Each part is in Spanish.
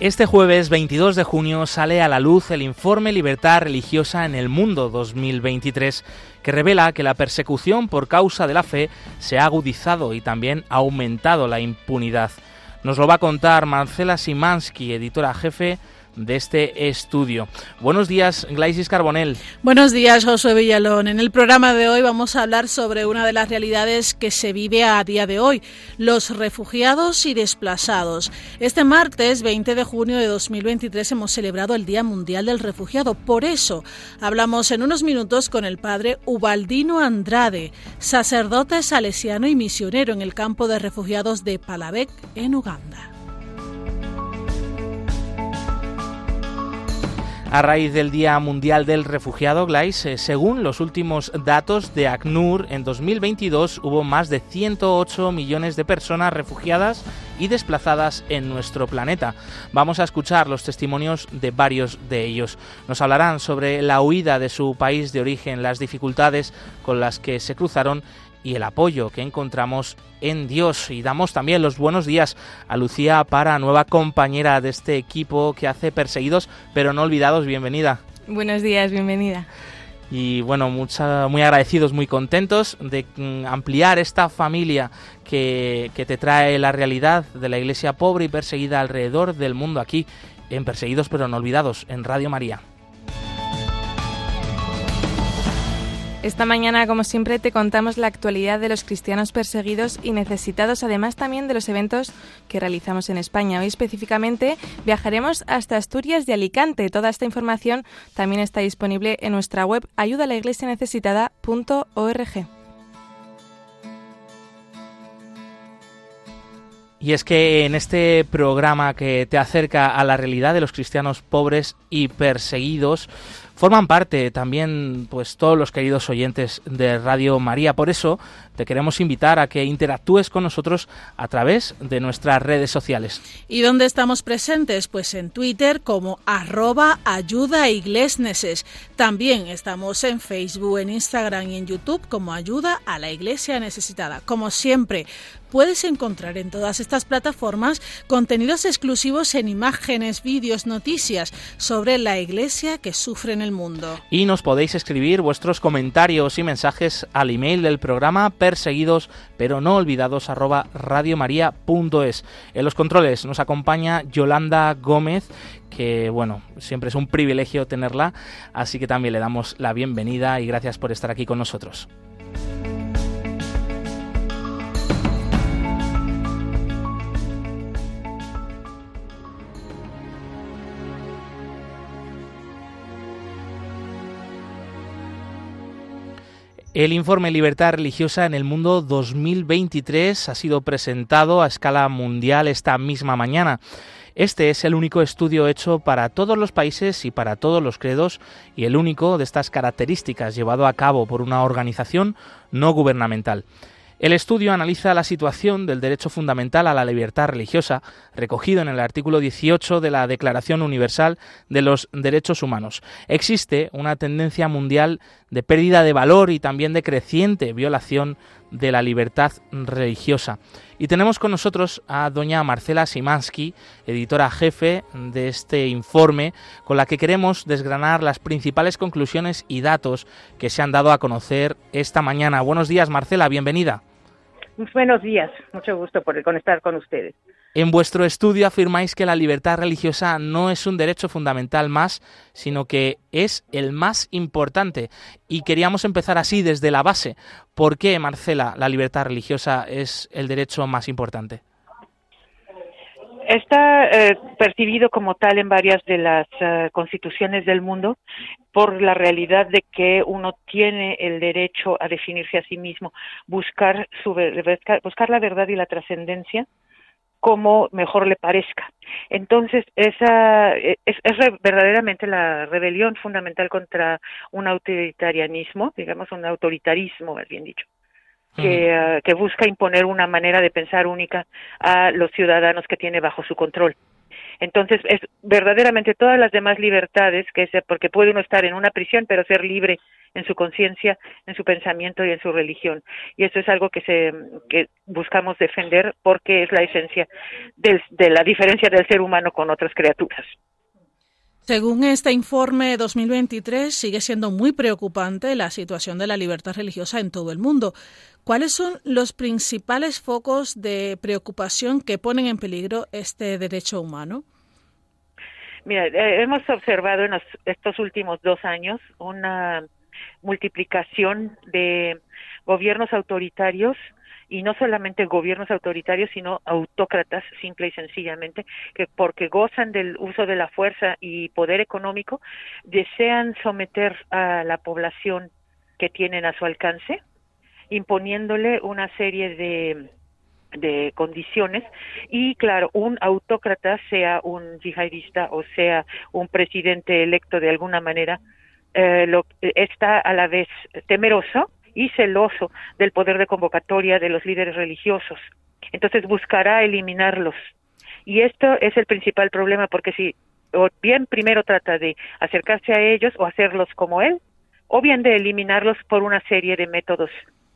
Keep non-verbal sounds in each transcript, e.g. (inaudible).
Este jueves 22 de junio sale a la luz el informe Libertad Religiosa en el Mundo 2023, que revela que la persecución por causa de la fe se ha agudizado y también ha aumentado la impunidad. Nos lo va a contar Marcela Simansky, editora jefe de este estudio. Buenos días, Glaisis Carbonell. Buenos días, Josué Villalón. En el programa de hoy vamos a hablar sobre una de las realidades que se vive a día de hoy, los refugiados y desplazados. Este martes 20 de junio de 2023 hemos celebrado el Día Mundial del Refugiado. Por eso hablamos en unos minutos con el padre Ubaldino Andrade, sacerdote salesiano y misionero en el campo de refugiados de Palavec, en Uganda. A raíz del Día Mundial del Refugiado, Glais, eh, según los últimos datos de ACNUR, en 2022 hubo más de 108 millones de personas refugiadas y desplazadas en nuestro planeta. Vamos a escuchar los testimonios de varios de ellos. Nos hablarán sobre la huida de su país de origen, las dificultades con las que se cruzaron y el apoyo que encontramos en Dios. Y damos también los buenos días a Lucía Para, nueva compañera de este equipo que hace Perseguidos pero no olvidados. Bienvenida. Buenos días, bienvenida. Y bueno, muy agradecidos, muy contentos de mm, ampliar esta familia que, que te trae la realidad de la iglesia pobre y perseguida alrededor del mundo aquí, en Perseguidos pero no olvidados, en Radio María. Esta mañana, como siempre, te contamos la actualidad de los cristianos perseguidos y necesitados, además también de los eventos que realizamos en España. Hoy específicamente viajaremos hasta Asturias y Alicante. Toda esta información también está disponible en nuestra web ayudalaiglesianecesitada.org. Y es que en este programa que te acerca a la realidad de los cristianos pobres y perseguidos, Forman parte también pues todos los queridos oyentes de Radio María. Por eso te queremos invitar a que interactúes con nosotros a través de nuestras redes sociales. ¿Y dónde estamos presentes? Pues en Twitter como arroba ayuda También estamos en Facebook, en Instagram y en YouTube como ayuda a la iglesia necesitada. Como siempre, puedes encontrar en todas estas plataformas contenidos exclusivos en imágenes, vídeos, noticias sobre la iglesia que sufre en el mundo. Y nos podéis escribir vuestros comentarios y mensajes al email del programa perseguidos pero no olvidados. En los controles nos acompaña Yolanda Gómez que bueno, siempre es un privilegio tenerla, así que también le damos la bienvenida y gracias por estar aquí con nosotros. El informe Libertad Religiosa en el Mundo 2023 ha sido presentado a escala mundial esta misma mañana. Este es el único estudio hecho para todos los países y para todos los credos y el único de estas características llevado a cabo por una organización no gubernamental. El estudio analiza la situación del derecho fundamental a la libertad religiosa, recogido en el artículo 18 de la Declaración Universal de los Derechos Humanos. Existe una tendencia mundial de pérdida de valor y también de creciente violación de la libertad religiosa. Y tenemos con nosotros a doña Marcela Simansky, editora jefe de este informe, con la que queremos desgranar las principales conclusiones y datos que se han dado a conocer esta mañana. Buenos días, Marcela, bienvenida. Buenos días, mucho gusto por conectar con ustedes. En vuestro estudio afirmáis que la libertad religiosa no es un derecho fundamental más, sino que es el más importante. Y queríamos empezar así, desde la base. ¿Por qué, Marcela, la libertad religiosa es el derecho más importante? Está eh, percibido como tal en varias de las eh, constituciones del mundo por la realidad de que uno tiene el derecho a definirse a sí mismo, buscar, su, buscar la verdad y la trascendencia como mejor le parezca. Entonces, esa es, es, verdaderamente la rebelión fundamental contra un autoritarianismo, digamos un autoritarismo, más bien dicho. Que, que busca imponer una manera de pensar única a los ciudadanos que tiene bajo su control. Entonces, es verdaderamente todas las demás libertades, que es porque puede uno estar en una prisión, pero ser libre en su conciencia, en su pensamiento y en su religión. Y eso es algo que, se, que buscamos defender porque es la esencia de la diferencia del ser humano con otras criaturas. Según este informe 2023, sigue siendo muy preocupante la situación de la libertad religiosa en todo el mundo. ¿Cuáles son los principales focos de preocupación que ponen en peligro este derecho humano? Mira, eh, hemos observado en estos últimos dos años una multiplicación de gobiernos autoritarios y no solamente gobiernos autoritarios, sino autócratas, simple y sencillamente, que porque gozan del uso de la fuerza y poder económico, desean someter a la población que tienen a su alcance, imponiéndole una serie de de condiciones. Y claro un autócrata sea un yihadista o sea un presidente electo de alguna manera eh, lo, está a la vez temeroso y celoso del poder de convocatoria de los líderes religiosos. Entonces buscará eliminarlos. Y esto es el principal problema porque si o bien primero trata de acercarse a ellos o hacerlos como él, o bien de eliminarlos por una serie de métodos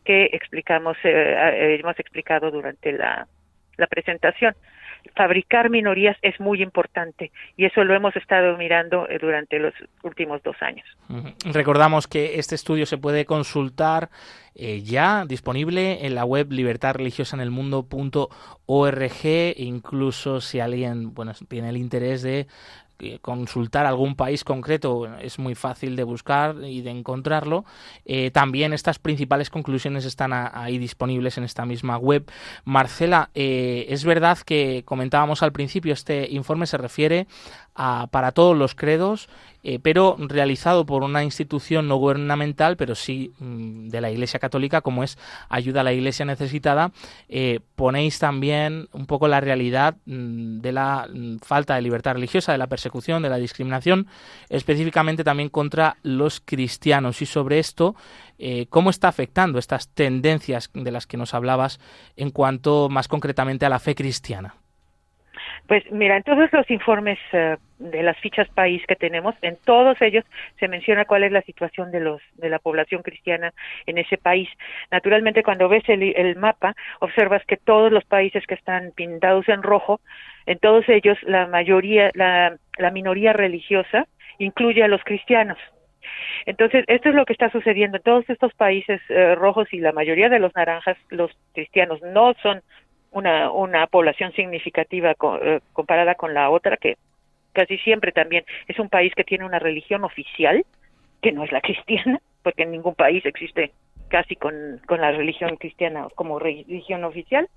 que explicamos, eh, eh, hemos explicado durante la, la presentación fabricar minorías es muy importante y eso lo hemos estado mirando eh, durante los últimos dos años. Recordamos que este estudio se puede consultar eh, ya disponible en la web libertadreligiosaenelmundo.org incluso si alguien bueno tiene el interés de consultar algún país concreto es muy fácil de buscar y de encontrarlo. Eh, también estas principales conclusiones están ahí disponibles en esta misma web. Marcela, eh, es verdad que comentábamos al principio, este informe se refiere para todos los credos, eh, pero realizado por una institución no gubernamental, pero sí mm, de la Iglesia Católica, como es Ayuda a la Iglesia Necesitada. Eh, ponéis también un poco la realidad mm, de la mm, falta de libertad religiosa, de la persecución, de la discriminación, específicamente también contra los cristianos. Y sobre esto, eh, ¿cómo está afectando estas tendencias de las que nos hablabas en cuanto más concretamente a la fe cristiana? Pues mira, en todos los informes eh, de las fichas país que tenemos, en todos ellos se menciona cuál es la situación de los de la población cristiana en ese país. Naturalmente, cuando ves el, el mapa, observas que todos los países que están pintados en rojo, en todos ellos la mayoría, la, la minoría religiosa incluye a los cristianos. Entonces, esto es lo que está sucediendo en todos estos países eh, rojos y la mayoría de los naranjas, los cristianos no son una, una población significativa eh, comparada con la otra, que casi siempre también es un país que tiene una religión oficial, que no es la (laughs) cristiana, porque en ningún país existe casi con, con la religión cristiana como religión oficial.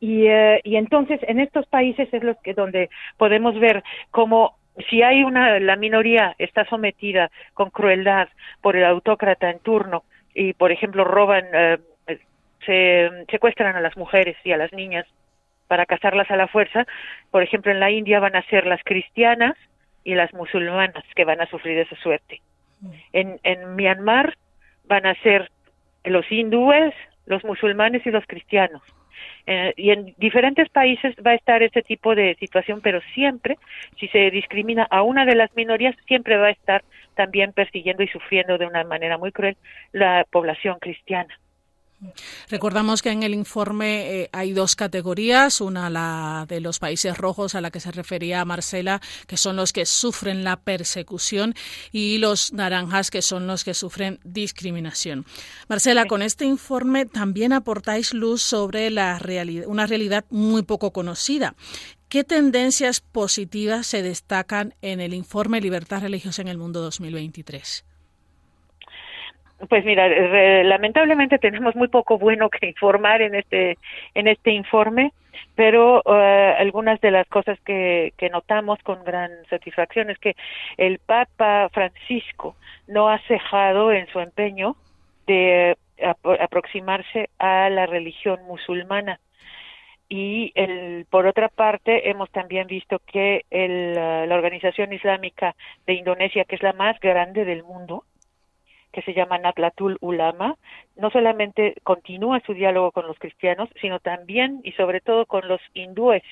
Y, eh, y entonces en estos países es lo que donde podemos ver cómo si hay una la minoría está sometida con crueldad por el autócrata en turno y por ejemplo roban eh, se secuestran a las mujeres y a las niñas para casarlas a la fuerza. Por ejemplo, en la India van a ser las cristianas y las musulmanas que van a sufrir esa suerte. En, en Myanmar van a ser los hindúes, los musulmanes y los cristianos. Eh, y en diferentes países va a estar ese tipo de situación, pero siempre, si se discrimina a una de las minorías, siempre va a estar también persiguiendo y sufriendo de una manera muy cruel la población cristiana. Recordamos que en el informe eh, hay dos categorías, una la de los países rojos a la que se refería Marcela, que son los que sufren la persecución, y los naranjas, que son los que sufren discriminación. Marcela, con este informe también aportáis luz sobre la realidad, una realidad muy poco conocida. ¿Qué tendencias positivas se destacan en el informe Libertad Religiosa en el Mundo 2023? Pues mira, lamentablemente tenemos muy poco bueno que informar en este en este informe, pero eh, algunas de las cosas que, que notamos con gran satisfacción es que el Papa Francisco no ha cejado en su empeño de aproximarse a la religión musulmana. Y el, por otra parte hemos también visto que el, la organización islámica de Indonesia, que es la más grande del mundo, que se llama Natlatul Ulama, no solamente continúa su diálogo con los cristianos, sino también y sobre todo con los hindúes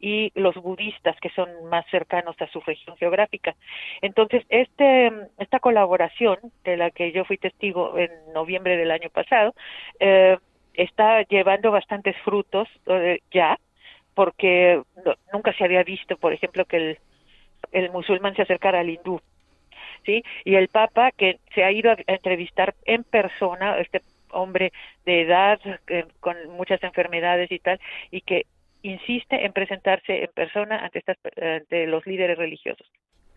y los budistas que son más cercanos a su región geográfica. Entonces, este, esta colaboración de la que yo fui testigo en noviembre del año pasado, eh, está llevando bastantes frutos eh, ya, porque nunca se había visto, por ejemplo, que el, el musulmán se acercara al hindú ¿sí? Y el Papa que se ha ido a entrevistar en persona, este hombre de edad eh, con muchas enfermedades y tal, y que insiste en presentarse en persona ante, estas, ante los líderes religiosos.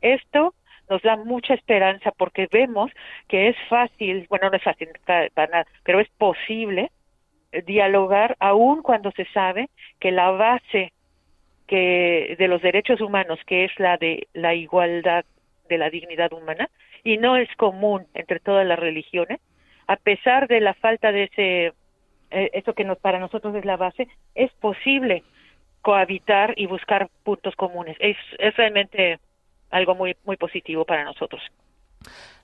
Esto nos da mucha esperanza porque vemos que es fácil, bueno, no es fácil para nada, pero es posible dialogar aún cuando se sabe que la base que de los derechos humanos, que es la de la igualdad de la dignidad humana y no es común entre todas las religiones, a pesar de la falta de ese eh, eso que nos, para nosotros es la base, es posible cohabitar y buscar puntos comunes. Es, es realmente algo muy muy positivo para nosotros.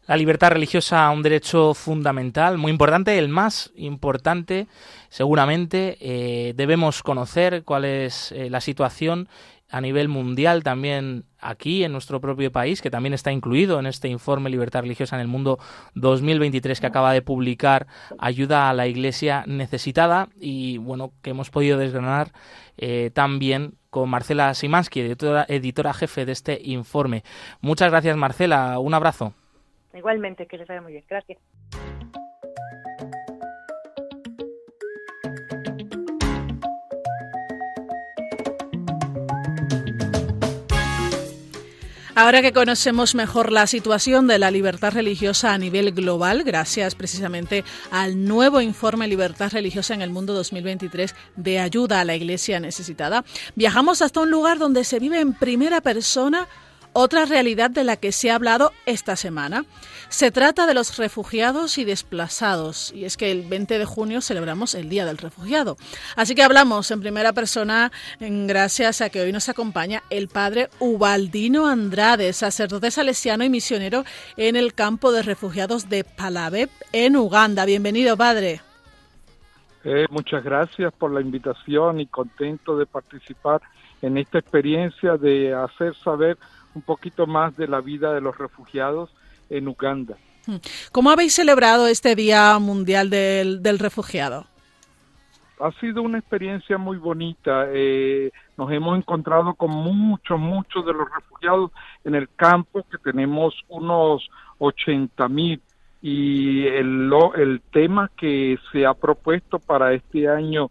La libertad religiosa, un derecho fundamental, muy importante, el más importante, seguramente. Eh, debemos conocer cuál es eh, la situación a nivel mundial, también aquí en nuestro propio país, que también está incluido en este informe Libertad Religiosa en el Mundo 2023 que acaba de publicar Ayuda a la Iglesia Necesitada y bueno, que hemos podido desgranar eh, también con Marcela Simansky, editora, editora jefe de este informe. Muchas gracias Marcela, un abrazo. Igualmente, que les vaya muy bien. Gracias. Ahora que conocemos mejor la situación de la libertad religiosa a nivel global, gracias precisamente al nuevo informe Libertad Religiosa en el Mundo 2023 de ayuda a la Iglesia necesitada, viajamos hasta un lugar donde se vive en primera persona otra realidad de la que se ha hablado esta semana. Se trata de los refugiados y desplazados, y es que el 20 de junio celebramos el Día del Refugiado. Así que hablamos en primera persona gracias a que hoy nos acompaña el padre Ubaldino Andrade, sacerdote salesiano y misionero en el campo de refugiados de Palabeb, en Uganda. Bienvenido, padre. Eh, muchas gracias por la invitación y contento de participar en esta experiencia de hacer saber un poquito más de la vida de los refugiados en Uganda. Hmm. ¿Cómo habéis celebrado este Día Mundial del, Refugiado? Ha sido una experiencia muy bonita. Eh, nos hemos encontrado con muchos, muchos de los refugiados en el campo, que tenemos unos 80 mil. Y el, el tema que se ha propuesto para este año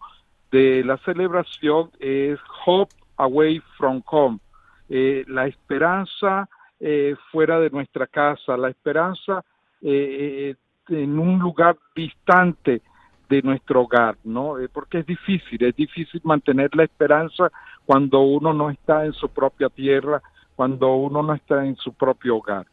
de la celebración es Hope Away from Home, eh, la esperanza eh, fuera de nuestra casa, la esperanza eh, en un lugar distante de nuestro hogar, ¿no? porque es difícil, es difícil mantener la esperanza cuando uno no está en su propia tierra, cuando uno no está en su propio hogar.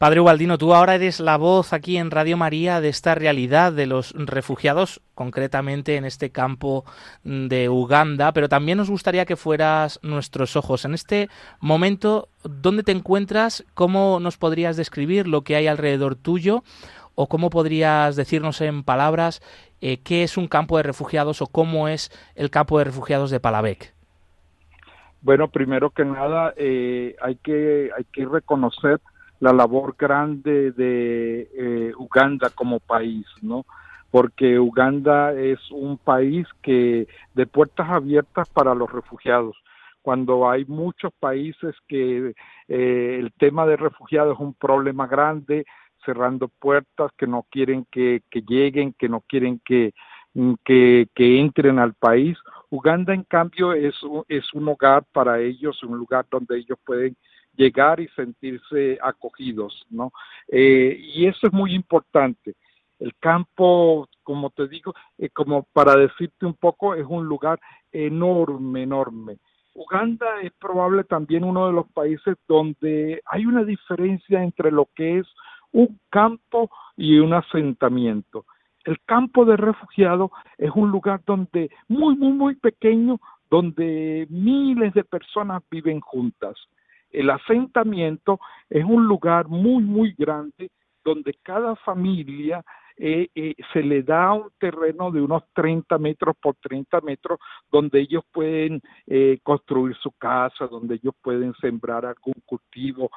Padre Ubaldino, tú ahora eres la voz aquí en Radio María de esta realidad de los refugiados, concretamente en este campo de Uganda, pero también nos gustaría que fueras nuestros ojos. En este momento, ¿dónde te encuentras? ¿Cómo nos podrías describir lo que hay alrededor tuyo? ¿O cómo podrías decirnos en palabras eh, qué es un campo de refugiados o cómo es el campo de refugiados de Palavec? Bueno, primero que nada, eh, hay, que, hay que reconocer la labor grande de eh, Uganda como país, ¿no? Porque Uganda es un país que de puertas abiertas para los refugiados. Cuando hay muchos países que eh, el tema de refugiados es un problema grande, cerrando puertas, que no quieren que, que lleguen, que no quieren que, que, entren al país. Uganda, en cambio, es, es un hogar para ellos, un lugar donde ellos pueden llegar y sentirse acogidos, ¿no? Eh, y eso es muy importante. El campo, como te digo, eh, como para decirte un poco, es un lugar enorme, enorme. Uganda es probable también uno de los países donde hay una diferencia entre lo que es un campo y un asentamiento. El campo de refugiados es un lugar donde muy, muy, muy pequeño, donde miles de personas viven juntas. El asentamiento es un lugar muy, muy grande donde cada familia eh, eh, se le da un terreno de unos 30 metros por 30 metros donde ellos pueden eh, construir su casa, donde ellos pueden sembrar algún cultivo,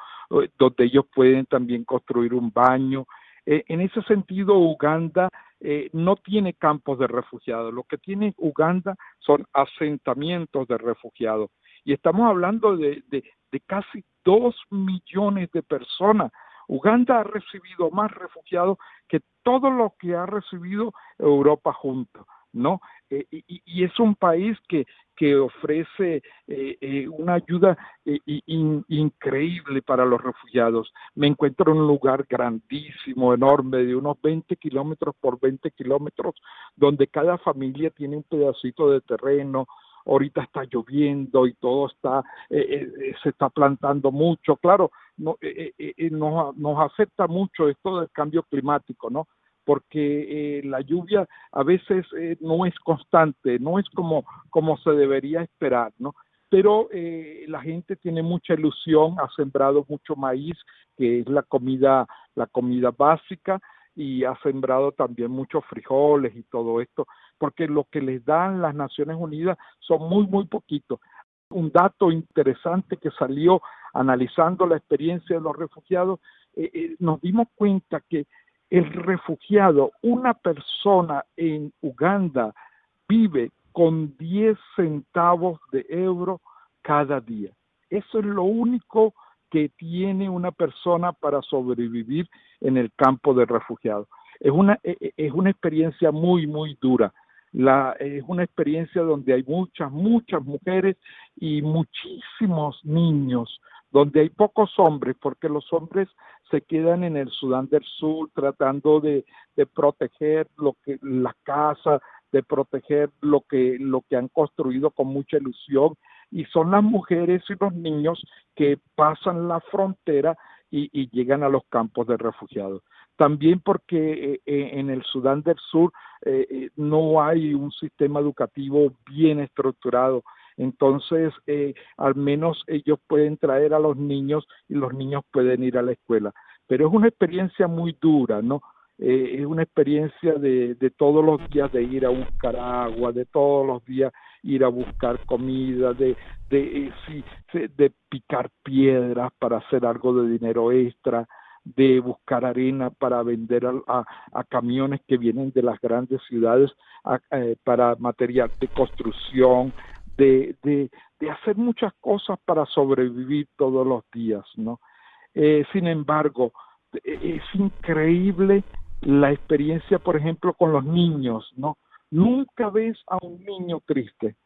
donde ellos pueden también construir un baño. en ese sentido, Uganda no tiene campos de refugiados, lo que tiene Uganda son asentamientos de refugiados. Y estamos hablando de, casi dos millones de personas Uganda ha recibido más refugiados que todo lo que ha recibido Europa junto, ¿no? Eh, y, es un país que, ofrece eh, eh, una ayuda increíble para los refugiados. Me encuentro en un lugar grandísimo, enorme, de unos 20 kilómetros por 20 kilómetros, donde cada familia tiene un pedacito de terreno, ahorita está lloviendo y todo está, se está plantando mucho. Claro, no, eh, eh, eh, nos, nos afecta mucho esto del cambio climático, ¿no? porque la lluvia a veces no es constante, no es como, como se debería esperar, ¿no? Pero la gente tiene mucha ilusión, ha sembrado mucho maíz, que es la comida, la comida básica, y ha sembrado también muchos frijoles y todo esto, porque lo que les dan las Naciones Unidas son muy, muy poquitos un dato interesante que salió analizando la experiencia de los refugiados, eh, eh, nos dimos cuenta que el refugiado, una persona en Uganda, vive con 10 centavos de euro cada día. Eso es lo único que tiene una persona para sobrevivir en el campo de refugiados. Es una, e, e, es una experiencia muy, muy dura. La, es una experiencia donde hay muchas, muchas mujeres y muchísimos niños, donde hay pocos hombres, porque los hombres se quedan en el Sudán del Sur tratando de, de proteger lo que la casa, de proteger lo que lo que han construido con mucha ilusión. Y son las mujeres y los niños que pasan la frontera y, y llegan a los campos de refugiados también porque eh, eh, en el Sudán del Sur eh, no hay un sistema educativo bien estructurado. Entonces, al menos ellos pueden traer a los niños y los niños pueden ir a la escuela. Pero es una experiencia muy dura, ¿no? es una experiencia de, de todos los días de ir a buscar agua, de todos los días ir a buscar comida, de, de, de picar piedras para hacer algo de dinero extra, de buscar arena para vender a, a, camiones que vienen de las grandes ciudades eh, para material de construcción, de, de, de, hacer muchas cosas para sobrevivir todos los días, ¿no? Eh, sin embargo, e, es increíble la experiencia, por ejemplo, con los niños, ¿no? Nunca ves a un niño triste,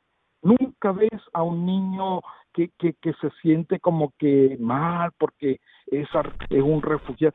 nunca ves a un niño que, que, que se siente como que mal porque es, es un refugiado.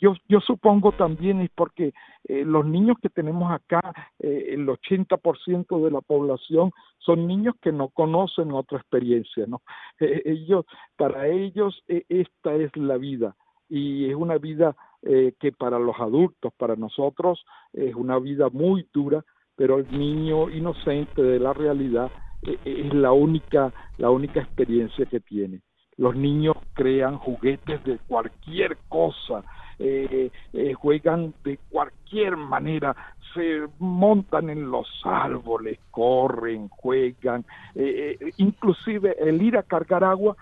Yo, yo supongo también es porque eh, los niños que tenemos acá, eh, el 80% de la población son niños que no conocen otra experiencia, ¿no? (laughs) Eh, ellos, para ellos esta es la vida y es una vida que para los adultos, para nosotros, es una vida muy dura, pero el niño inocente de la realidad e, e, es la única, la única experiencia que tiene. Los niños crean juguetes de cualquier cosa, eh, eh, juegan de cualquier manera, se montan en los árboles, corren, juegan, eh, inclusive el ir a cargar agua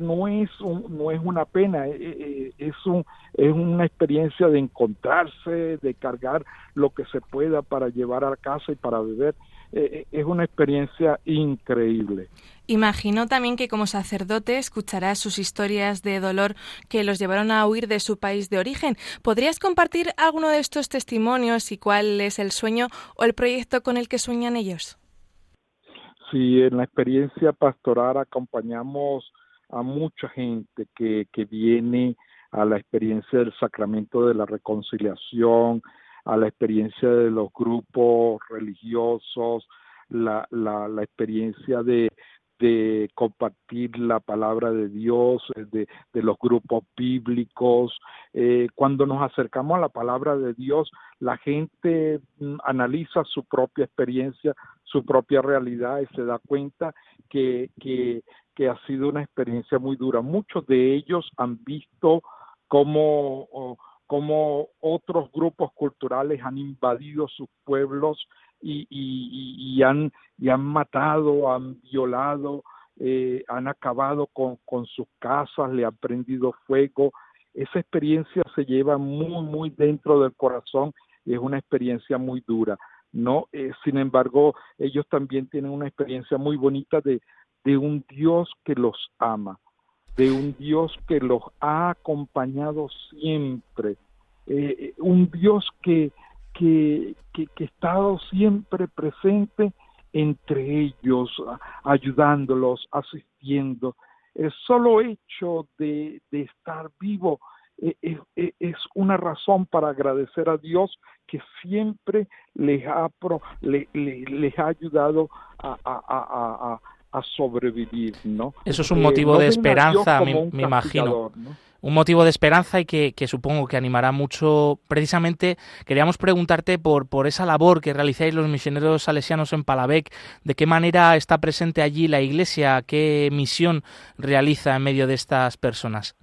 no es no es una pena, es un es una experiencia de encontrarse, de cargar lo que se pueda para llevar a casa y para beber. Eh, es una experiencia increíble. Imagino también que como sacerdote escuchará sus historias de dolor que los llevaron a huir de su país de origen. ¿Podrías compartir alguno de estos testimonios y cuál es el sueño o el proyecto con el que sueñan ellos? Sí, en la experiencia pastoral acompañamos a mucha gente que, que viene a la experiencia del sacramento de la reconciliación, a la experiencia de los grupos religiosos, la, la, experiencia de, de compartir la palabra de Dios, eh, de, de los grupos bíblicos. Eh, cuando nos acercamos a la palabra de Dios, la gente mm, analiza su propia experiencia, su propia realidad y se da cuenta que, que, que ha sido una experiencia muy dura. Muchos de ellos han visto cómo cómo otros grupos culturales han invadido sus pueblos y, y, han, matado, han violado, eh, han acabado con, sus casas, le han prendido fuego. Esa experiencia se lleva muy, muy dentro del corazón y es una experiencia muy dura. No, eh, sin embargo, ellos también tienen una experiencia muy bonita de un Dios que los ama, de un Dios que los ha acompañado siempre, eh, eh un Dios que, que, que, que, ha estado siempre presente entre ellos, ayudándolos, asistiendo. El solo hecho de, de estar vivo eh, eh, es una razón para agradecer a Dios que siempre les ha, pro, le, le, ha ayudado a, a, a, sobrevivir, ¿no? Eso es un motivo eh, no de esperanza, me, me imagino. ¿no? un motivo de esperanza y que, que, supongo que animará mucho. Precisamente queríamos preguntarte por, por esa labor que realizáis los misioneros salesianos en Palavec, de qué manera está presente allí la Iglesia, qué misión realiza en medio de estas personas.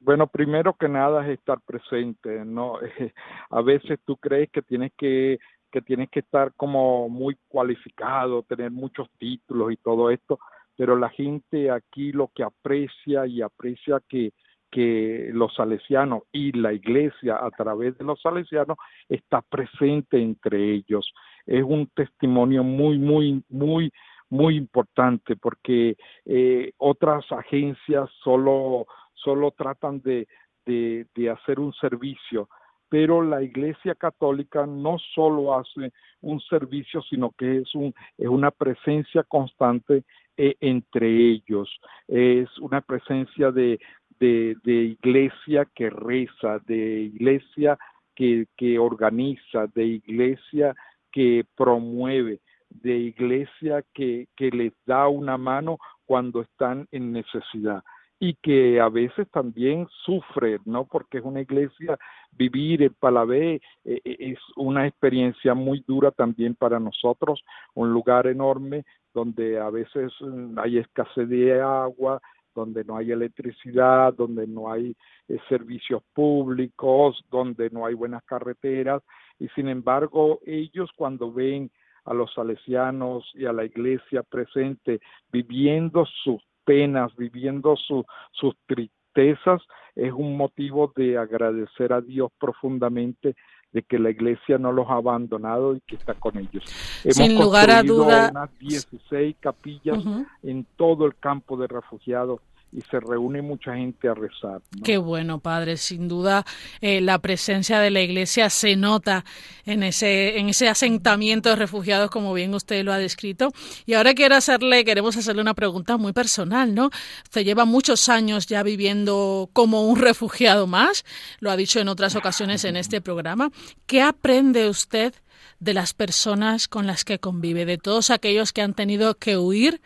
Bueno, primero que nada es estar presente, ¿no? (laughs) A veces tú crees que tienes que que tienes que estar como muy cualificado, tener muchos títulos y todo esto, pero la gente aquí lo que aprecia y aprecia que que los salesianos y la iglesia a través de los salesianos está presente entre ellos. Es un testimonio muy, muy, muy, muy importante porque eh, otras agencias solo, solo tratan de, de, de hacer un servicio, pero la Iglesia Católica no solo hace un servicio, sino que es, un, es una presencia constante eh, entre ellos, es una presencia de, iglesia que reza, de iglesia que, que organiza, de iglesia que promueve, de iglesia que les da una mano cuando están en necesidad y que a veces también sufre, ¿no? Porque es una iglesia, vivir en Palabé eh, eh, es una experiencia muy dura también para nosotros, un lugar enorme donde a veces mm, hay escasez de agua, donde no hay electricidad, donde no hay eh, servicios públicos, donde no hay buenas carreteras, y sin embargo ellos cuando ven a los salesianos y a la iglesia presente viviendo sus penas, viviendo su, sus tristezas, es un motivo de agradecer a Dios profundamente de que la iglesia no los ha abandonado y que está con ellos. Hemos Sin lugar a duda. unas 16 capillas uh -huh. en todo el campo de refugiados y se reúne mucha gente a rezar. Qué bueno, padre. Sin duda, eh, la presencia de la Iglesia se nota en ese, en ese asentamiento de refugiados, como bien usted lo ha descrito. Y ahora quiero hacerle, queremos hacerle una pregunta muy personal, ¿no? Usted lleva muchos años ya viviendo como un refugiado más, lo ha dicho en otras ocasiones en este programa. ¿Qué aprende usted de las personas con las que convive, de todos aquellos que han tenido que huir?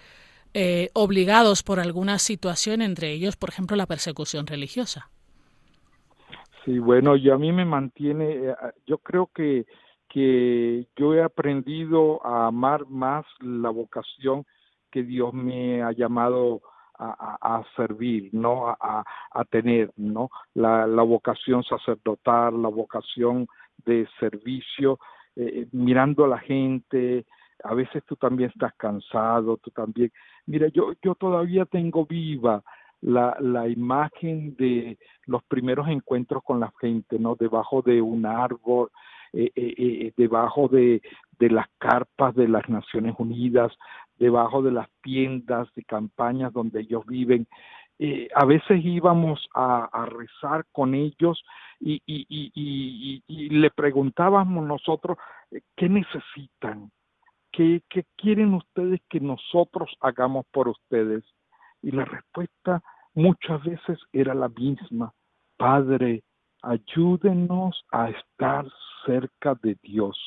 Eh, obligados por alguna situación, entre ellos, por ejemplo, la persecución religiosa. Sí, bueno, yo a mí me mantiene, eh, yo creo que, que yo he aprendido a amar más la vocación que Dios me ha llamado a, servir, ¿no? A, a, tener, ¿no? La, la vocación sacerdotal, la vocación de servicio, eh, mirando a la gente, a veces tú también estás cansado, tú también. Mira, yo, yo todavía tengo viva la, la imagen de los primeros encuentros con la gente, ¿no? Debajo de un árbol, eh, eh, eh, debajo de, de las carpas de las Naciones Unidas, debajo de las tiendas de campañas donde ellos viven. A veces íbamos a, a, rezar con ellos y, y, y, y, le preguntábamos nosotros qué necesitan, ¿qué, ¿qué quieren ustedes que nosotros hagamos por ustedes? Y la respuesta muchas veces era la misma, Padre, ayúdenos a estar cerca de Dios.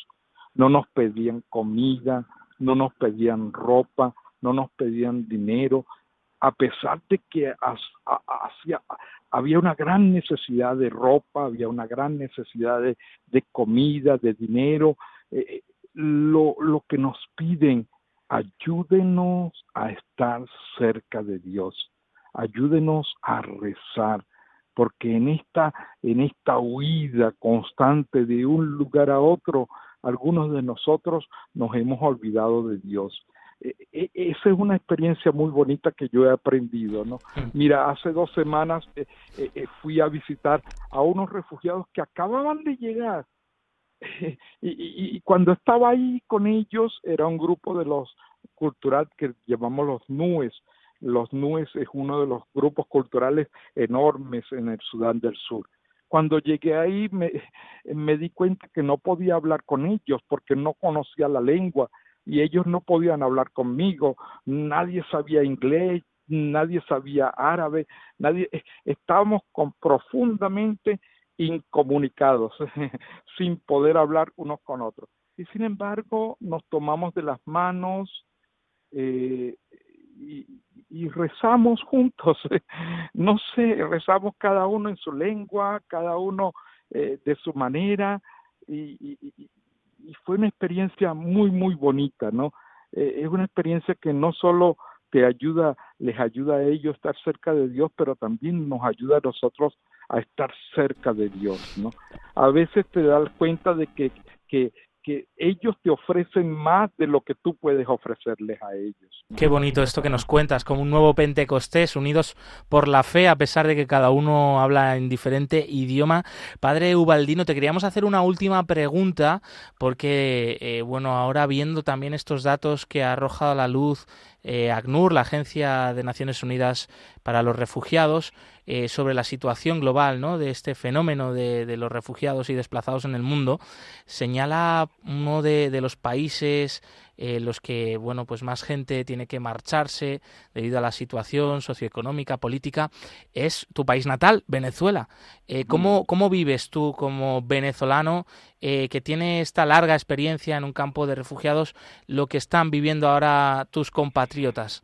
No nos pedían comida, no nos pedían ropa, no nos pedían dinero, a pesar de que hacia, había una gran necesidad de ropa, había una gran necesidad de, comida, de dinero, eh, lo, lo que nos piden, ayúdenos a estar cerca de Dios, ayúdenos a rezar, porque en esta, en esta huida constante de un lugar a otro, algunos de nosotros nos hemos olvidado de Dios. E, e, esa es una experiencia muy bonita que yo he aprendido, ¿no? Mira, hace dos semanas eh, eh, eh, fui a visitar a unos refugiados que acababan de llegar (laughs) y, cuando estaba ahí con ellos era un grupo de los cultural que llamamos los NUES. Los NUES es uno de los grupos culturales enormes en el Sudán del Sur. Cuando llegué ahí me, (laughs) me di cuenta que no podía hablar con ellos porque no conocía la lengua y ellos no podían hablar conmigo, nadie sabía inglés, nadie sabía árabe, nadie estábamos con profundamente incomunicados, (laughs) sin poder hablar unos con otros. Y sin embargo, nos tomamos de las manos eh, y, rezamos juntos. (laughs) no sé, rezamos cada uno en su lengua, cada uno eh, de su manera, y, fue una experiencia muy, muy bonita, ¿no? Eh, es una experiencia que no solo te ayuda, les ayuda a ellos estar cerca de Dios, pero también nos ayuda a nosotros a estar cerca de Dios, ¿no? A veces te das cuenta de que, que, que ellos te ofrecen más de lo que tú puedes ofrecerles a ellos. Qué bonito esto que nos cuentas, como un nuevo Pentecostés, unidos por la fe, a pesar de que cada uno habla en diferente idioma. Padre Ubaldino, te queríamos hacer una última pregunta, porque, eh, bueno, ahora viendo también estos datos que ha arrojado a la luz eh, ACNUR, la Agencia de Naciones Unidas para los Refugiados, eh, sobre la situación global ¿no? de este fenómeno de, los refugiados y desplazados en el mundo, señala uno de, de los países eh, los que bueno pues más gente tiene que marcharse debido a la situación socioeconómica política es tu país natal Venezuela. Eh, ¿cómo, mm. ¿cómo, vives tú como venezolano eh, que tiene esta larga experiencia en un campo de refugiados lo que están viviendo ahora tus compatriotas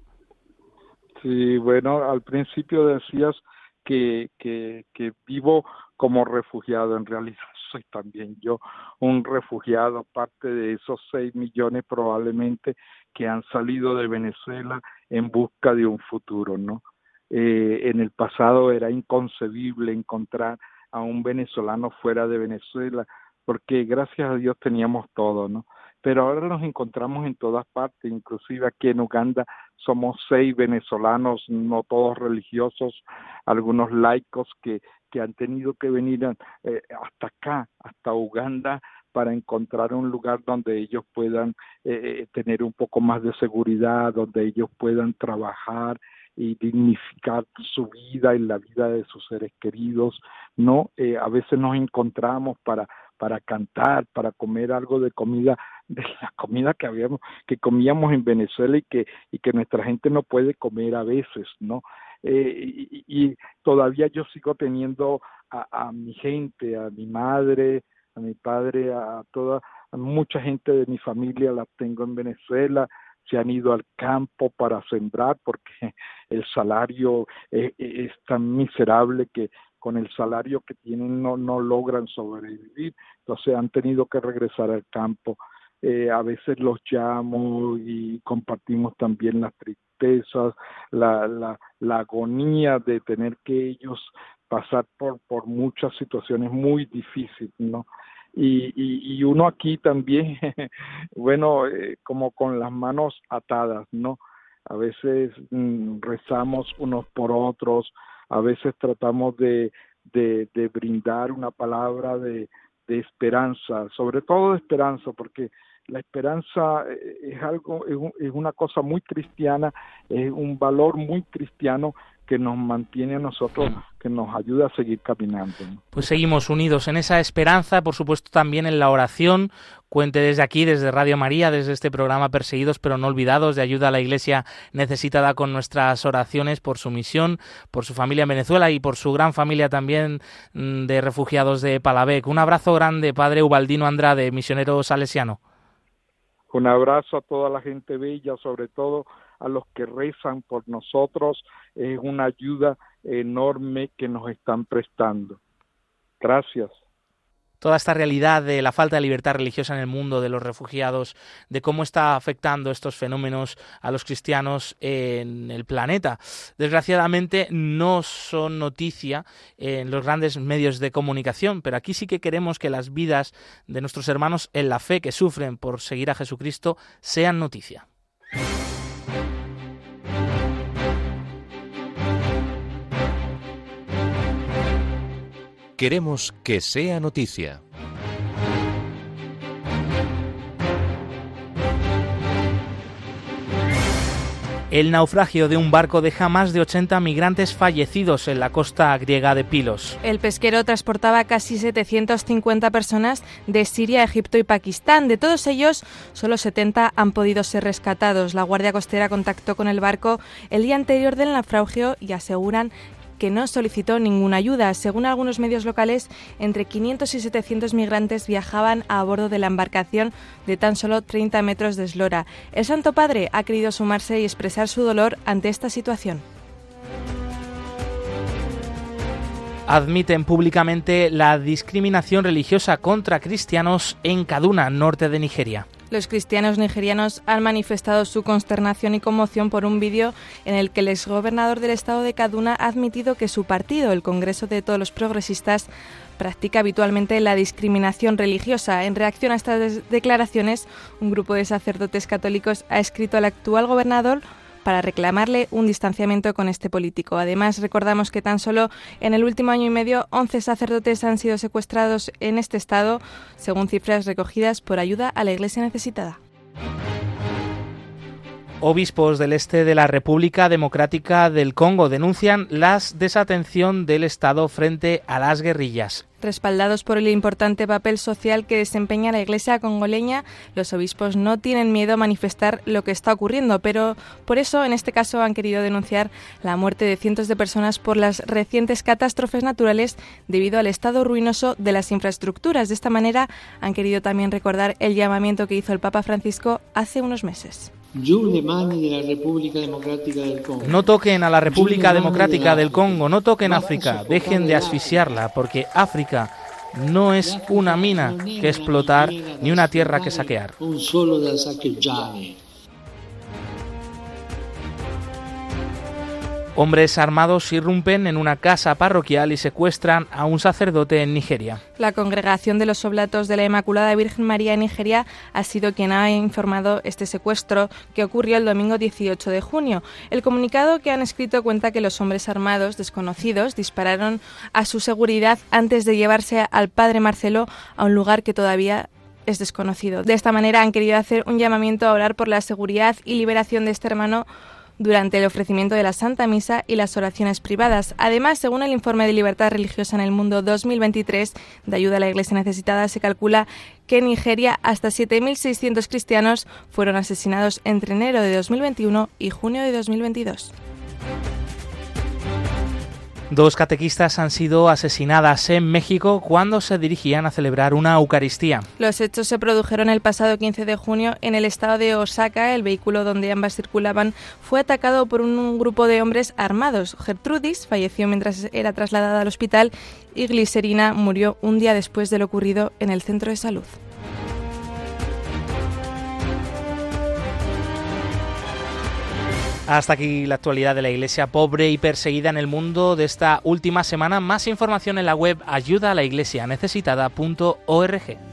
sí bueno al principio decías que, que, que vivo como refugiado en realidad soy también yo un refugiado, parte de esos seis millones probablemente que han salido de Venezuela en busca de un futuro, ¿no? Eh, en el pasado era inconcebible encontrar a un venezolano fuera de Venezuela, porque gracias a Dios teníamos todo, ¿no? Pero ahora nos encontramos en todas partes, inclusive aquí en Uganda somos seis venezolanos, no todos religiosos, algunos laicos que que han tenido que venir eh, hasta acá, hasta Uganda, para encontrar un lugar donde ellos puedan eh, eh, tener un poco más de seguridad, donde ellos puedan trabajar y dignificar su vida y la vida de sus seres queridos, ¿no? a veces nos encontramos para para cantar, para comer algo de comida, de la comida que habíamos, que comíamos en Venezuela y que, y que nuestra gente no puede comer a veces, ¿no? Eh, y, todavía yo sigo teniendo a, mi gente, a mi madre, a mi padre, a toda, mucha gente de mi familia la tengo en Venezuela, se han ido al campo para sembrar porque el salario es, es, tan miserable que con el salario que tienen no, no logran sobrevivir, entonces han tenido que regresar al campo. Eh, a veces los llamo y compartimos también las tristezas, la, la, la agonía de tener que ellos pasar por, por muchas situaciones muy difíciles, ¿no? Y, y, y uno aquí también, (laughs) bueno, eh, como con las manos atadas, ¿no? A veces mm, rezamos unos por otros, a veces tratamos de, de, de brindar una palabra de, de esperanza, sobre todo de esperanza, porque la esperanza eh, es algo, es, una cosa muy cristiana, es un valor muy cristiano que nos mantiene a nosotros, que nos ayuda a seguir caminando. Pues seguimos unidos en esa esperanza, por supuesto también en la oración. Cuente desde aquí, desde Radio María, desde este programa Perseguidos pero no olvidados, de ayuda a la Iglesia necesitada con nuestras oraciones por su misión, por su familia en Venezuela y por su gran familia también mm, de refugiados de Palavec. Un abrazo grande, Padre Ubaldino Andrade, misionero salesiano. Un abrazo a toda la gente bella, sobre todo a los que rezan por nosotros. Es una ayuda enorme que nos están prestando. Gracias. Toda esta realidad de la falta de libertad religiosa en el mundo, de los refugiados, de cómo está afectando estos fenómenos a los cristianos en el planeta. Desgraciadamente no son noticia en los grandes medios de comunicación, pero aquí sí que queremos que las vidas de nuestros hermanos en la fe que sufren por seguir a Jesucristo sean noticia. Queremos que sea noticia. El naufragio de un barco deja más de 80 migrantes fallecidos en la costa griega de Pilos. El pesquero transportaba casi 750 personas de Siria, Egipto y Pakistán. De todos ellos, solo 70 han podido ser rescatados. La Guardia Costera contactó con el barco el día anterior del naufragio y aseguran que no solicitó ninguna ayuda. Según algunos medios locales, entre 500 y 700 migrantes viajaban a bordo de la embarcación de tan solo 30 metros de eslora. El Santo Padre ha querido sumarse y expresar su dolor ante esta situación. admiten públicamente la discriminación religiosa contra cristianos en Kaduna, norte de Nigeria. Los cristianos nigerianos han manifestado su consternación y conmoción por un vídeo en el que el exgobernador del estado de Kaduna ha admitido que su partido, el Congreso de todos los progresistas, practica habitualmente la discriminación religiosa. En reacción a estas declaraciones, un grupo de sacerdotes católicos ha escrito al actual gobernador para reclamarle un distanciamiento con este político. Además, recordamos que tan solo en el último año y medio 11 sacerdotes han sido secuestrados en este estado, según cifras recogidas por ayuda a la Iglesia necesitada. Obispos del este de la República Democrática del Congo denuncian la desatención del Estado frente a las guerrillas. Respaldados por el importante papel social que desempeña la Iglesia congoleña, los obispos no tienen miedo a manifestar lo que está ocurriendo, pero por eso en este caso han querido denunciar la muerte de cientos de personas por las recientes catástrofes naturales debido al estado ruinoso de las infraestructuras. De esta manera han querido también recordar el llamamiento que hizo el Papa Francisco hace unos meses. No toquen a la República Democrática del Congo, no toquen África, dejen de asfixiarla, porque África no es una mina que explotar ni una tierra que saquear. Hombres armados irrumpen en una casa parroquial y secuestran a un sacerdote en Nigeria. La congregación de los Oblatos de la Inmaculada Virgen María en Nigeria ha sido quien ha informado este secuestro que ocurrió el domingo 18 de junio. El comunicado que han escrito cuenta que los hombres armados desconocidos dispararon a su seguridad antes de llevarse al padre Marcelo a un lugar que todavía es desconocido. De esta manera han querido hacer un llamamiento a orar por la seguridad y liberación de este hermano durante el ofrecimiento de la Santa Misa y las oraciones privadas. Además, según el informe de libertad religiosa en el mundo 2023 de ayuda a la Iglesia necesitada, se calcula que en Nigeria hasta 7.600 cristianos fueron asesinados entre enero de 2021 y junio de 2022. Dos catequistas han sido asesinadas en México cuando se dirigían a celebrar una Eucaristía. Los hechos se produjeron el pasado 15 de junio en el estado de Osaka. El vehículo donde ambas circulaban fue atacado por un grupo de hombres armados. Gertrudis falleció mientras era trasladada al hospital y Glicerina murió un día después de lo ocurrido en el centro de salud. Hasta aquí la actualidad de la iglesia pobre y perseguida en el mundo de esta última semana. Más información en la web ayuda a la iglesia necesitada.org.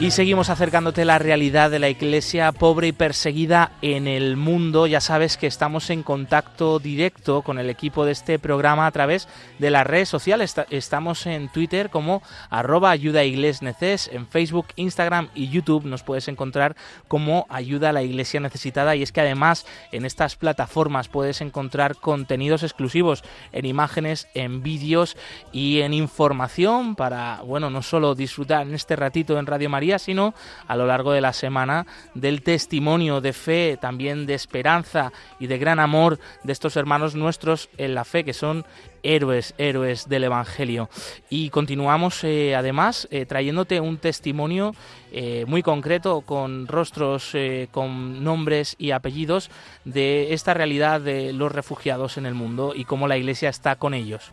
Y seguimos acercándote a la realidad de la iglesia pobre y perseguida en el mundo. Ya sabes que estamos en contacto directo con el equipo de este programa a través de las redes sociales. Estamos en Twitter como arroba ayuda neces, en Facebook, Instagram y YouTube nos puedes encontrar como ayuda a la iglesia necesitada. Y es que además en estas plataformas puedes encontrar contenidos exclusivos en imágenes, en vídeos y en información para, bueno, no solo disfrutar en este ratito en Radio María, sino a lo largo de la semana del testimonio de fe, también de esperanza y de gran amor de estos hermanos nuestros en la fe, que son héroes, héroes del Evangelio. Y continuamos eh, además eh, trayéndote un testimonio eh, muy concreto con rostros, con nombres y apellidos de esta realidad de los refugiados en el mundo y cómo la Iglesia está con ellos.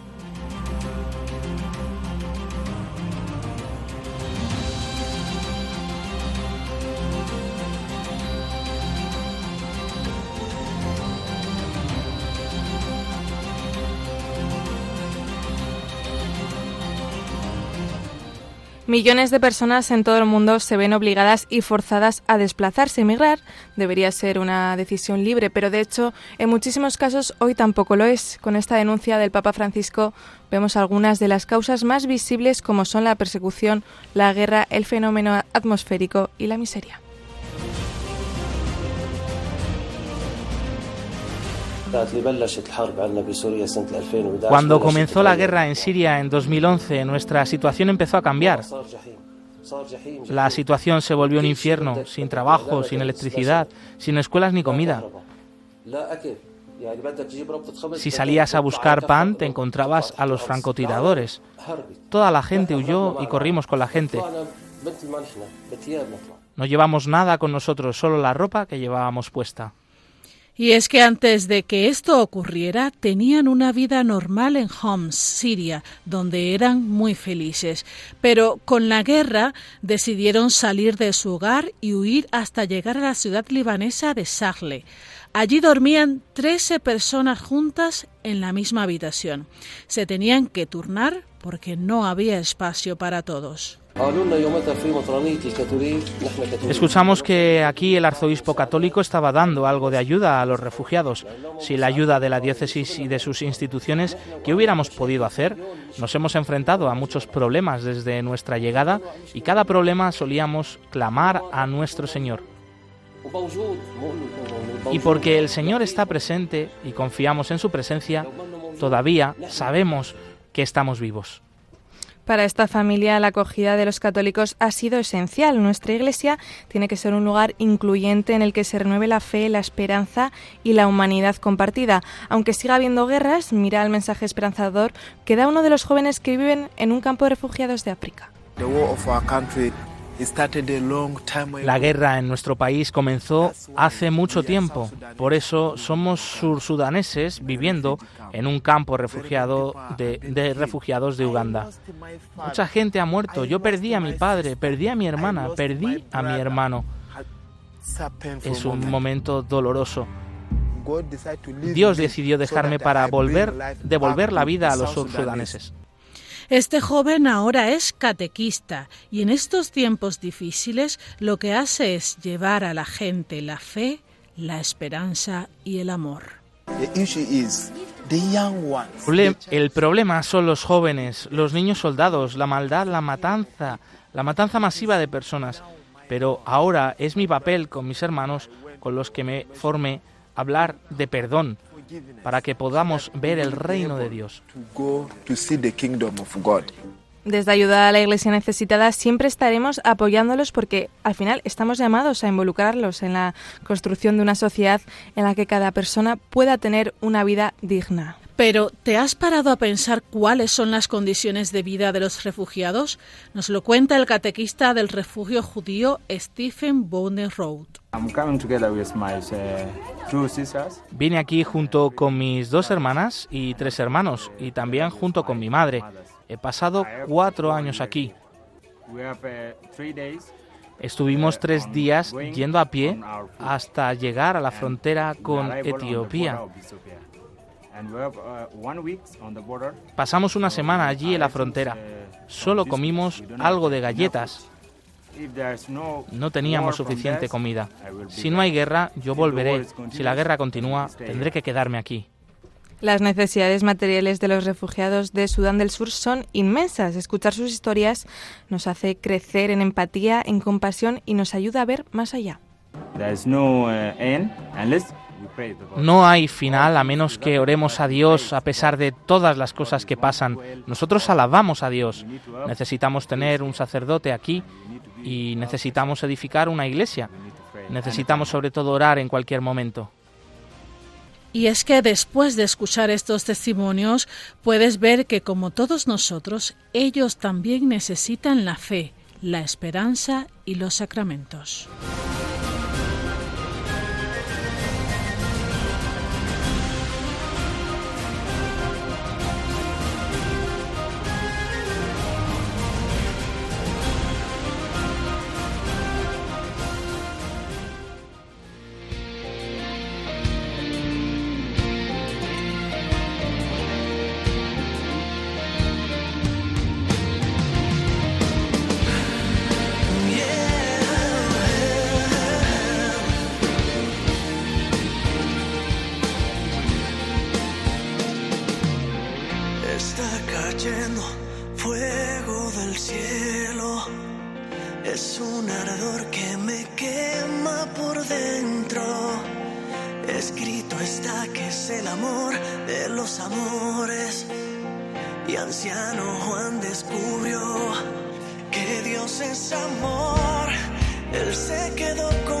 Millones de personas en todo el mundo se ven obligadas y forzadas a desplazarse. Emigrar debería ser una decisión libre, pero de hecho en muchísimos casos hoy tampoco lo es. Con esta denuncia del Papa Francisco vemos algunas de las causas más visibles como son la persecución, la guerra, el fenómeno atmosférico y la miseria. Cuando comenzó la guerra en Siria en 2011, nuestra situación empezó a cambiar. La situación se volvió un infierno, sin trabajo, sin electricidad, sin escuelas ni comida. Si salías a buscar pan, te encontrabas a los francotiradores. Toda la gente huyó y corrimos con la gente. No llevamos nada con nosotros, solo la ropa que llevábamos puesta. Y es que antes de que esto ocurriera, tenían una vida normal en Homs, Siria, donde eran muy felices. Pero con la guerra decidieron salir de su hogar y huir hasta llegar a la ciudad libanesa de Sahle. Allí dormían 13 personas juntas en la misma habitación. Se tenían que turnar porque no había espacio para todos. Escuchamos que aquí el arzobispo católico estaba dando algo de ayuda a los refugiados. Sin la ayuda de la diócesis y de sus instituciones, ¿qué hubiéramos podido hacer? Nos hemos enfrentado a muchos problemas desde nuestra llegada y cada problema solíamos clamar a nuestro Señor. Y porque el Señor está presente y confiamos en su presencia, todavía sabemos que estamos vivos. Para esta familia la acogida de los católicos ha sido esencial. Nuestra Iglesia tiene que ser un lugar incluyente en el que se renueve la fe, la esperanza y la humanidad compartida. Aunque siga habiendo guerras, mira el mensaje esperanzador que da uno de los jóvenes que viven en un campo de refugiados de África. La guerra en nuestro país comenzó hace mucho tiempo, por eso somos sursudaneses viviendo en un campo refugiado de, de, refugiados de Uganda. Mucha gente ha muerto, yo perdí a mi padre, perdí a mi hermana, perdí a mi hermano. Es un momento doloroso. Dios decidió dejarme para volver, devolver la vida a los sursudaneses. Este joven ahora es catequista y en estos tiempos difíciles lo que hace es llevar a la gente la fe, la esperanza y el amor. El problema son los jóvenes, los niños soldados, la maldad, la matanza, la matanza masiva de personas. Pero ahora es mi papel con mis hermanos, con los que me formé, hablar de perdón, para que podamos ver el reino de Dios. Desde Ayuda a la Iglesia Necesitada siempre estaremos apoyándolos porque al final estamos llamados a involucrarlos en la construcción de una sociedad en la que cada persona pueda tener una vida digna. Pero, ¿te has parado a pensar cuáles son las condiciones de vida de los refugiados? Nos lo cuenta el catequista del refugio judío Stephen Bonner Road. Vine aquí junto con mis dos hermanas y tres hermanos, y también junto con mi madre. He pasado cuatro años aquí. Estuvimos tres días yendo a pie hasta llegar a la frontera con Etiopía. Pasamos una semana allí en la frontera. Solo comimos algo de galletas. No teníamos suficiente comida. Si no hay guerra, yo volveré. Si la guerra continúa, tendré que quedarme aquí. Las necesidades materiales de los refugiados de Sudán del Sur son inmensas. Escuchar sus historias nos hace crecer en empatía, en compasión y nos ayuda a ver más allá. No hay final a menos que oremos a Dios a pesar de todas las cosas que pasan. Nosotros alabamos a Dios. Necesitamos tener un sacerdote aquí y necesitamos edificar una iglesia. Necesitamos sobre todo orar en cualquier momento. Y es que después de escuchar estos testimonios puedes ver que como todos nosotros, ellos también necesitan la fe, la esperanza y los sacramentos. se quedó con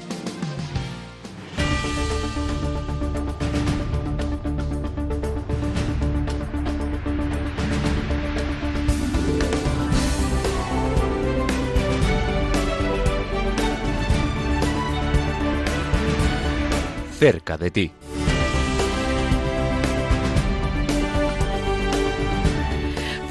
Cerca de ti.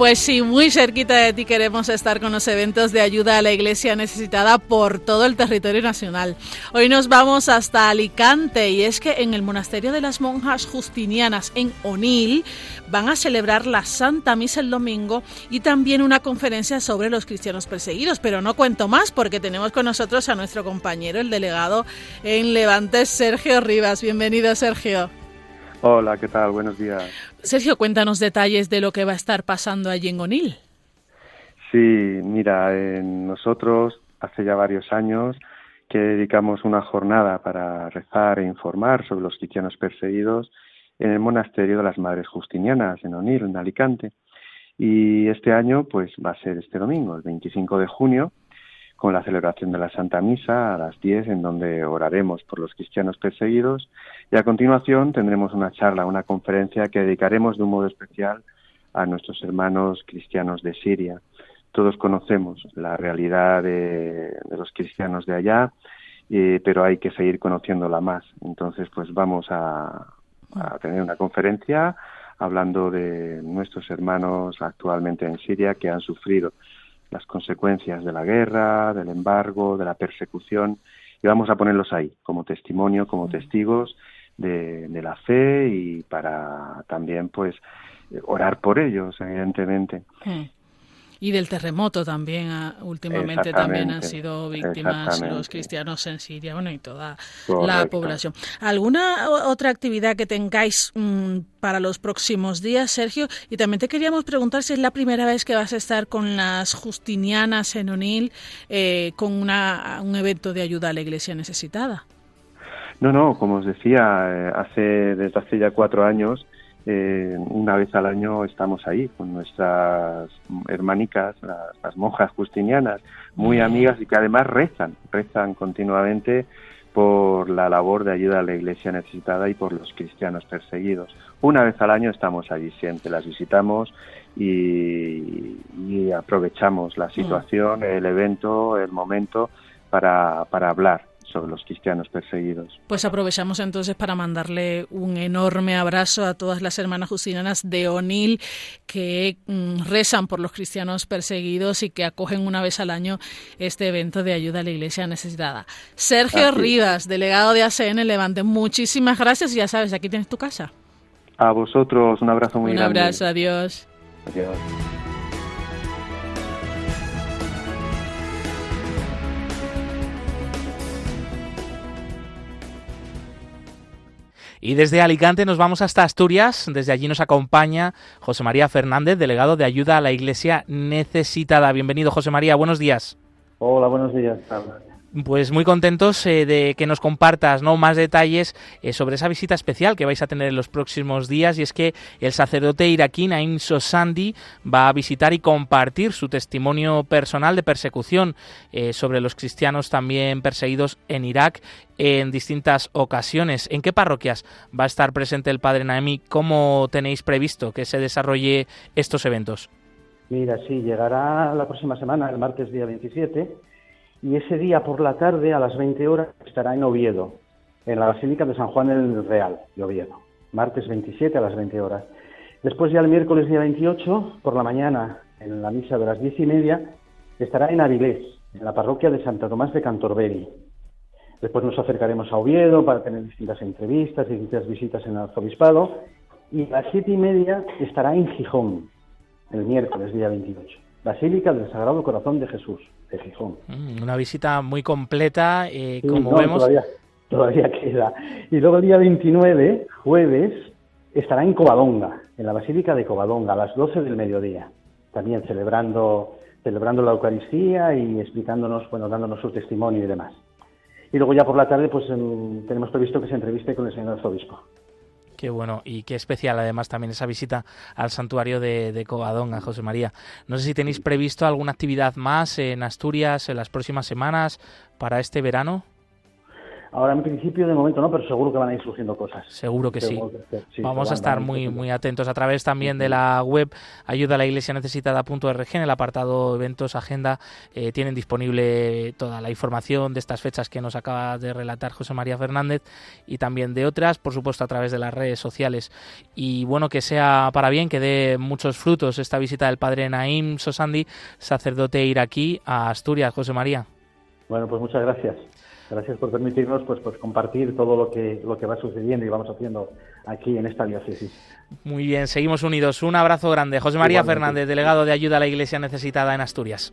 Pues sí, muy cerquita de ti queremos estar con los eventos de ayuda a la iglesia necesitada por todo el territorio nacional. Hoy nos vamos hasta Alicante y es que en el monasterio de las monjas justinianas en Onil van a celebrar la Santa Misa el domingo y también una conferencia sobre los cristianos perseguidos. Pero no cuento más porque tenemos con nosotros a nuestro compañero, el delegado en Levante, Sergio Rivas. Bienvenido, Sergio. Hola, ¿qué tal? Buenos días. Sergio, cuéntanos detalles de lo que va a estar pasando allí en Onil. Sí, mira, nosotros hace ya varios años que dedicamos una jornada para rezar e informar sobre los cristianos perseguidos en el monasterio de las Madres Justinianas en Onil, en Alicante. Y este año, pues va a ser este domingo, el 25 de junio, con la celebración de la Santa Misa a las 10, en donde oraremos por los cristianos perseguidos. Y a continuación tendremos una charla, una conferencia que dedicaremos de un modo especial a nuestros hermanos cristianos de Siria. Todos conocemos la realidad de, los cristianos de allá, pero hay que seguir conociéndola más. Entonces, pues vamos a, a tener una conferencia hablando de nuestros hermanos actualmente en Siria que han sufrido las consecuencias de la guerra, del embargo, de la persecución, y vamos a ponerlos ahí como testimonio, como testigos de, la fe y para también pues orar por ellos, evidentemente. Hmm y del terremoto también. Ah, últimamente también han sido víctimas los cristianos en Siria, bueno, y toda la población. ¿Alguna otra actividad que tengáis mm, para los próximos días, Sergio? Y también te queríamos preguntar si es la primera vez que vas a estar con las Justinianas en Onil eh, con una, un evento de ayuda a la Iglesia necesitada. No, no, como os decía, eh, hace desde hace ya cuatro años eh, una vez al año estamos ahí con nuestras hermanicas, las, monjas justinianas, muy amigas y que además rezan, rezan continuamente por la labor de ayuda a la iglesia necesitada y por los cristianos perseguidos. Una vez al año estamos allí siempre, las visitamos y, y aprovechamos la situación, el evento, el momento para, para hablar sobre los cristianos perseguidos. Pues aprovechamos entonces para mandarle un enorme abrazo a todas las hermanas justinianas de Onil que mm, rezan por los cristianos perseguidos y que acogen una vez al año este evento de ayuda a la iglesia necesitada. Sergio Rivas, delegado de ACN Levante, muchísimas gracias y ya sabes, aquí tienes tu casa. A vosotros, un abrazo muy grande. Un abrazo, adiós. Adiós. Y desde Alicante nos vamos hasta Asturias. Desde allí nos acompaña José María Fernández, delegado de ayuda a la Iglesia necesitada. Bienvenido, José María. Buenos días. Hola, buenos días. Pues muy contentos eh, de que nos compartas ¿no? más detalles eh, sobre esa visita especial que vais a tener en los próximos días y es que el sacerdote iraquí Naim Sosandi va a visitar y compartir su testimonio personal de persecución eh, sobre los cristianos también perseguidos en Irak en distintas ocasiones. ¿En qué parroquias va a estar presente el padre Naim? ¿Cómo tenéis previsto que se desarrolle estos eventos? Mira, sí, llegará la próxima semana, el martes día 27 y ese día por la tarde, a las 20 horas, estará en Oviedo, en la Basílica de San Juan el Real de Oviedo, martes 27 a las 20 horas. Después ya el miércoles día 28, por la mañana, en la misa de las diez y media, estará en Avilés, en la parroquia de Santa Tomás de Cantorberi. Después nos acercaremos a Oviedo para tener distintas entrevistas, distintas visitas en el arzobispado. Y a las siete y media estará en Gijón, el miércoles día 28. Basílica del Sagrado Corazón de Jesús, de Gijón. Mm, una visita muy completa, eh, como vemos. Todavía, todavía queda. Y luego el día 29, jueves, estará en Covadonga, en la Basílica de Covadonga, a las 12 del mediodía. También celebrando, celebrando la Eucaristía y explicándonos, bueno, dándonos su testimonio y demás. Y luego ya por la tarde, pues tenemos previsto que se entreviste con el señor arzobispo. Qué bueno y qué especial además también esa visita al santuario de, de Covadonga, José María. No sé si tenéis previsto alguna actividad más en Asturias en las próximas semanas para este verano. Ahora en principio de momento no, pero seguro que van a ir surgiendo cosas. Seguro que, sí. Vamos a estar muy muy atentos a través también de la web ayuda a la iglesia necesitada.org en el apartado eventos agenda eh, tienen disponible toda la información de estas fechas que nos acaba de relatar José María Fernández y también de otras, por supuesto a través de las redes sociales. Y bueno, que sea para bien, que dé muchos frutos esta visita del padre Naim Sosandi, sacerdote iraquí a Asturias, José María. Bueno, pues muchas gracias. Gracias por permitirnos pues, pues compartir todo lo que, lo que va sucediendo y vamos haciendo aquí en esta diócesis. Muy bien, seguimos unidos. Un abrazo grande. José María Fernández, delegado de ayuda a la Iglesia necesitada en Asturias.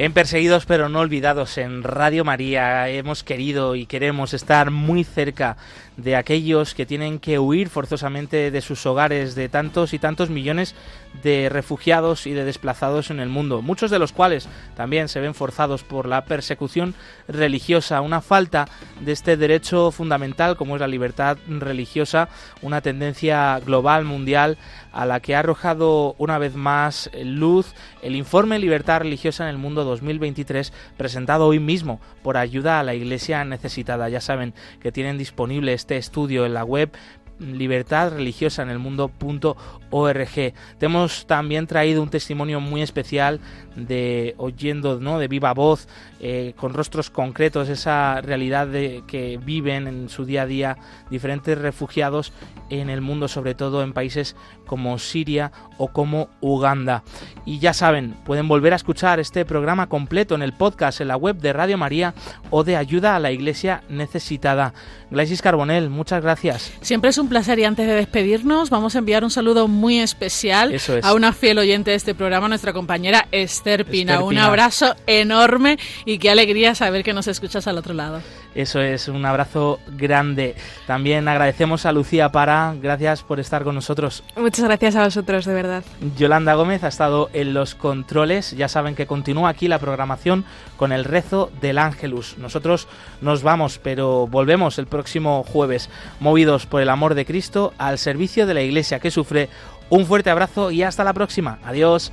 En Perseguidos pero no olvidados en Radio María. Hemos querido y queremos estar muy cerca de aquellos que tienen que huir forzosamente de sus hogares, de tantos y tantos millones de refugiados y de desplazados en el mundo, muchos de los cuales también se ven forzados por la persecución religiosa, una falta de este derecho fundamental como es la libertad religiosa, una tendencia global, mundial, a la que ha arrojado una vez más luz el informe Libertad Religiosa en el Mundo 2023 presentado hoy mismo por ayuda a la Iglesia necesitada. Ya saben que tienen disponible este estudio en la web libertad religiosa en el mundo.org. Te hemos también traído un testimonio muy especial de oyendo ¿no? de viva voz, eh, con rostros concretos, esa realidad de que viven en su día a día diferentes refugiados en el mundo, sobre todo en países como Siria o como Uganda. Y ya saben, pueden volver a escuchar este programa completo en el podcast en la web de Radio María o de Ayuda a la Iglesia Necesitada. Glaisis Carbonel, muchas gracias. Siempre es un placer y antes de despedirnos vamos a enviar un saludo muy especial a una fiel oyente de este programa, nuestra compañera Esther Pina. Un abrazo enorme y qué alegría saber que nos escuchas al otro lado. Eso es, un abrazo grande. También agradecemos a Lucía Para, gracias por estar con nosotros. Muchas gracias a vosotros, de verdad. Yolanda Gómez ha estado en los controles, ya saben que continúa aquí la programación con el rezo del Ángelus. Nosotros nos vamos, pero volvemos el próximo jueves, movidos por el amor de Cristo, al servicio de la Iglesia que sufre. Un fuerte abrazo y hasta la próxima. Adiós.